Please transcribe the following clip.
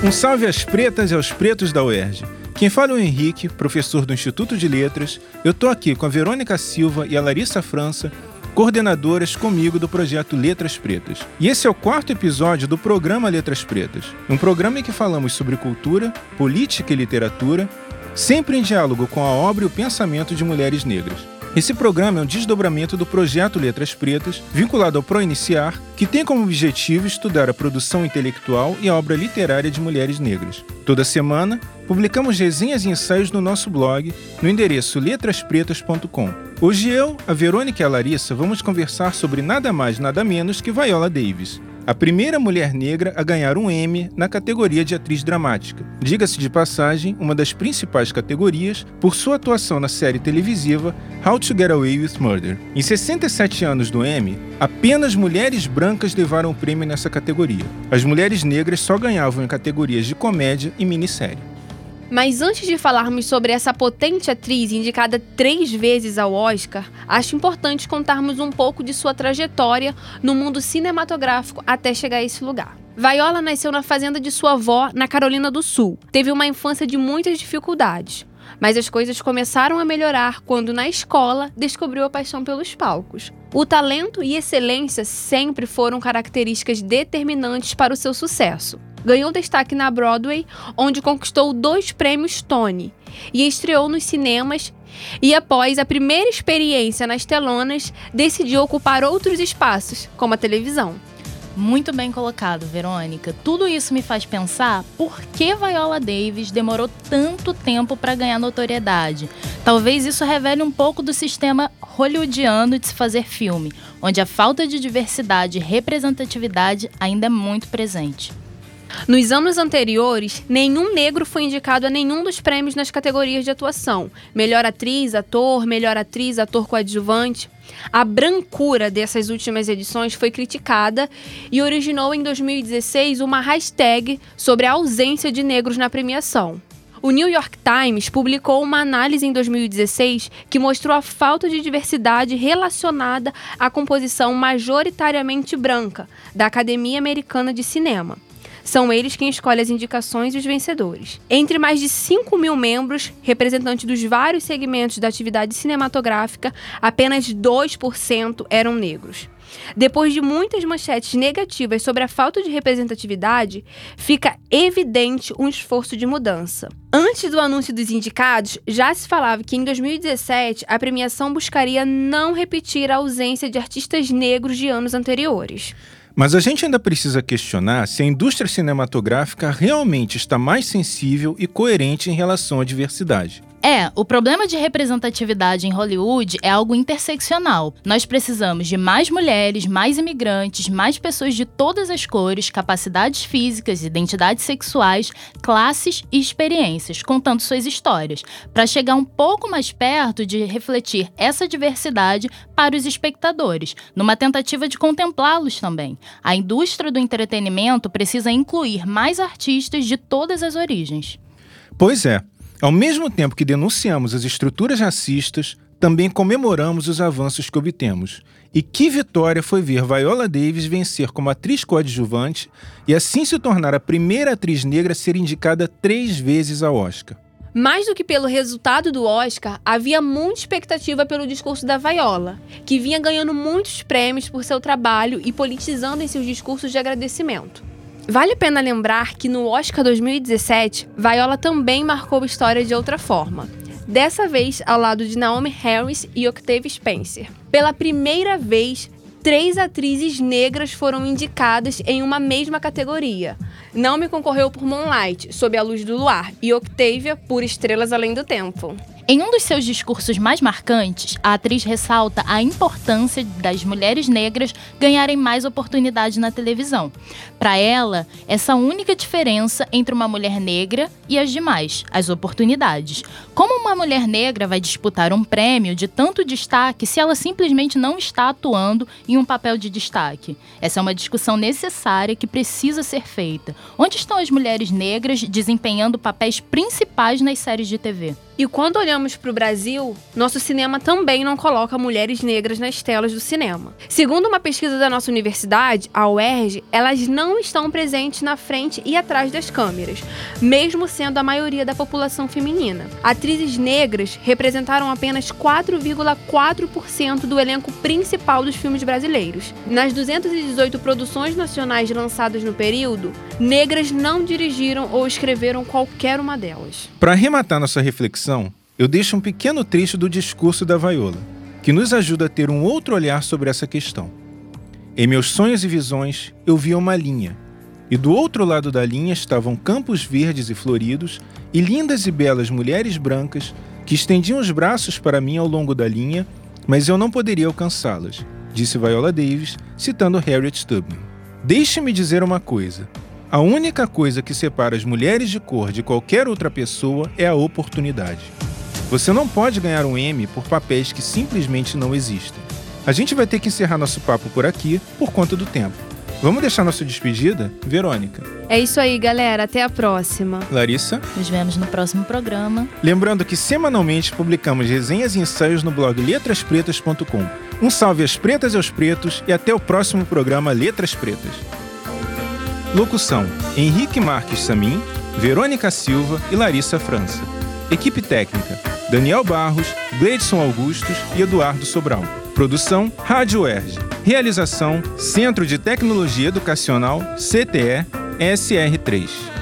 Um salve às pretas e aos pretos da UERJ. Quem fala é o Henrique, professor do Instituto de Letras. Eu tô aqui com a Verônica Silva e a Larissa França, coordenadoras comigo do projeto Letras Pretas. E esse é o quarto episódio do programa Letras Pretas, um programa em que falamos sobre cultura, política e literatura, sempre em diálogo com a obra e o pensamento de mulheres negras. Esse programa é um desdobramento do projeto Letras Pretas, vinculado ao ProIniciar, que tem como objetivo estudar a produção intelectual e a obra literária de mulheres negras. Toda semana, publicamos resenhas e ensaios no nosso blog, no endereço letraspretas.com. Hoje eu, a Verônica e a Larissa vamos conversar sobre nada mais nada menos que Viola Davis, a primeira mulher negra a ganhar um Emmy na categoria de atriz dramática. Diga-se de passagem, uma das principais categorias por sua atuação na série televisiva How to Get Away with Murder. Em 67 anos do Emmy, apenas mulheres brancas levaram o prêmio nessa categoria. As mulheres negras só ganhavam em categorias de comédia e minissérie. Mas antes de falarmos sobre essa potente atriz indicada três vezes ao Oscar, acho importante contarmos um pouco de sua trajetória no mundo cinematográfico até chegar a esse lugar. Viola nasceu na fazenda de sua avó, na Carolina do Sul. Teve uma infância de muitas dificuldades, mas as coisas começaram a melhorar quando, na escola, descobriu a paixão pelos palcos. O talento e excelência sempre foram características determinantes para o seu sucesso ganhou destaque na Broadway, onde conquistou dois prêmios Tony e estreou nos cinemas. E após a primeira experiência nas telonas, decidiu ocupar outros espaços, como a televisão. Muito bem colocado, Verônica. Tudo isso me faz pensar por que Viola Davis demorou tanto tempo para ganhar notoriedade. Talvez isso revele um pouco do sistema hollywoodiano de se fazer filme, onde a falta de diversidade e representatividade ainda é muito presente. Nos anos anteriores, nenhum negro foi indicado a nenhum dos prêmios nas categorias de atuação: melhor atriz, ator, melhor atriz, ator coadjuvante. A brancura dessas últimas edições foi criticada e originou em 2016 uma hashtag sobre a ausência de negros na premiação. O New York Times publicou uma análise em 2016 que mostrou a falta de diversidade relacionada à composição majoritariamente branca da Academia Americana de Cinema. São eles quem escolhe as indicações e os vencedores. Entre mais de 5 mil membros, representantes dos vários segmentos da atividade cinematográfica, apenas 2% eram negros. Depois de muitas manchetes negativas sobre a falta de representatividade, fica evidente um esforço de mudança. Antes do anúncio dos indicados, já se falava que em 2017 a premiação buscaria não repetir a ausência de artistas negros de anos anteriores. Mas a gente ainda precisa questionar se a indústria cinematográfica realmente está mais sensível e coerente em relação à diversidade. É, o problema de representatividade em Hollywood é algo interseccional. Nós precisamos de mais mulheres, mais imigrantes, mais pessoas de todas as cores, capacidades físicas, identidades sexuais, classes e experiências, contando suas histórias, para chegar um pouco mais perto de refletir essa diversidade para os espectadores, numa tentativa de contemplá-los também. A indústria do entretenimento precisa incluir mais artistas de todas as origens. Pois é. Ao mesmo tempo que denunciamos as estruturas racistas, também comemoramos os avanços que obtemos. E que vitória foi ver Viola Davis vencer como atriz coadjuvante e assim se tornar a primeira atriz negra a ser indicada três vezes ao Oscar. Mais do que pelo resultado do Oscar, havia muita expectativa pelo discurso da Viola, que vinha ganhando muitos prêmios por seu trabalho e politizando em seus discursos de agradecimento. Vale a pena lembrar que no Oscar 2017, Viola também marcou história de outra forma. Dessa vez ao lado de Naomi Harris e Octavia Spencer. Pela primeira vez, três atrizes negras foram indicadas em uma mesma categoria. Naomi concorreu por Moonlight, Sob a Luz do Luar, e Octavia por Estrelas Além do Tempo. Em um dos seus discursos mais marcantes, a atriz ressalta a importância das mulheres negras ganharem mais oportunidades na televisão. Para ela, essa única diferença entre uma mulher negra e as demais, as oportunidades. Como uma mulher negra vai disputar um prêmio de tanto destaque se ela simplesmente não está atuando em um papel de destaque? Essa é uma discussão necessária que precisa ser feita. Onde estão as mulheres negras desempenhando papéis principais nas séries de TV? E quando olhamos para o Brasil, nosso cinema também não coloca mulheres negras nas telas do cinema. Segundo uma pesquisa da nossa universidade, a UERJ, elas não estão presentes na frente e atrás das câmeras, mesmo sendo a maioria da população feminina. Atrizes negras representaram apenas 4,4% do elenco principal dos filmes brasileiros. Nas 218 produções nacionais lançadas no período, negras não dirigiram ou escreveram qualquer uma delas. Para arrematar nossa reflexão, eu deixo um pequeno trecho do discurso da Vaiola, que nos ajuda a ter um outro olhar sobre essa questão. Em meus sonhos e visões, eu via uma linha, e do outro lado da linha estavam campos verdes e floridos e lindas e belas mulheres brancas que estendiam os braços para mim ao longo da linha, mas eu não poderia alcançá-las, disse Viola Davis, citando Harriet Tubman. Deixe-me dizer uma coisa. A única coisa que separa as mulheres de cor de qualquer outra pessoa é a oportunidade. Você não pode ganhar um M por papéis que simplesmente não existem. A gente vai ter que encerrar nosso papo por aqui por conta do tempo. Vamos deixar nossa despedida? Verônica. É isso aí, galera. Até a próxima. Larissa. Nos vemos no próximo programa. Lembrando que semanalmente publicamos resenhas e ensaios no blog letraspretas.com. Um salve às pretas e aos pretos e até o próximo programa Letras Pretas. Locução: Henrique Marques Samin, Verônica Silva e Larissa França. Equipe técnica: Daniel Barros, Gleidson Augustos e Eduardo Sobral. Produção: Rádio Erge. Realização: Centro de Tecnologia Educacional, CTE, SR3.